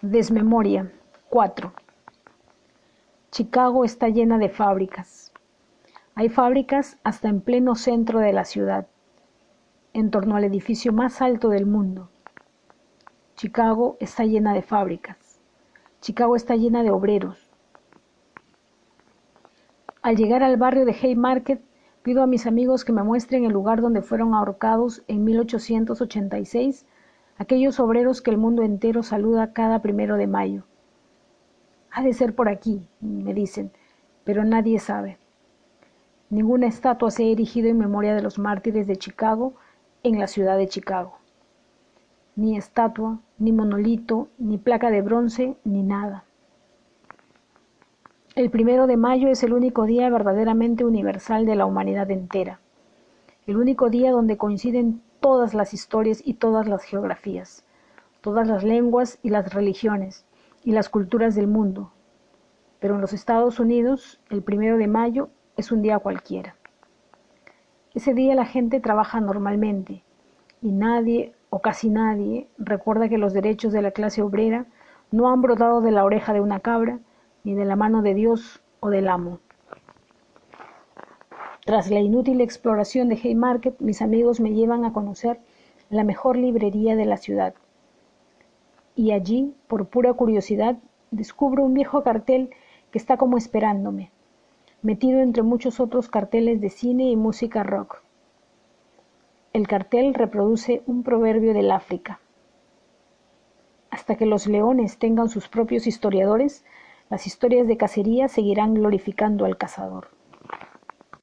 Desmemoria 4. Chicago está llena de fábricas. Hay fábricas hasta en pleno centro de la ciudad, en torno al edificio más alto del mundo. Chicago está llena de fábricas. Chicago está llena de obreros. Al llegar al barrio de Haymarket, pido a mis amigos que me muestren el lugar donde fueron ahorcados en 1886 aquellos obreros que el mundo entero saluda cada primero de mayo. Ha de ser por aquí, me dicen, pero nadie sabe. Ninguna estatua se ha erigido en memoria de los mártires de Chicago en la ciudad de Chicago. Ni estatua, ni monolito, ni placa de bronce, ni nada. El primero de mayo es el único día verdaderamente universal de la humanidad entera, el único día donde coinciden todas las historias y todas las geografías, todas las lenguas y las religiones y las culturas del mundo. Pero en los Estados Unidos, el primero de mayo es un día cualquiera. Ese día la gente trabaja normalmente y nadie o casi nadie recuerda que los derechos de la clase obrera no han brotado de la oreja de una cabra ni de la mano de Dios o del amo. Tras la inútil exploración de Haymarket, mis amigos me llevan a conocer la mejor librería de la ciudad. Y allí, por pura curiosidad, descubro un viejo cartel que está como esperándome, metido entre muchos otros carteles de cine y música rock. El cartel reproduce un proverbio del África. Hasta que los leones tengan sus propios historiadores, las historias de cacería seguirán glorificando al cazador.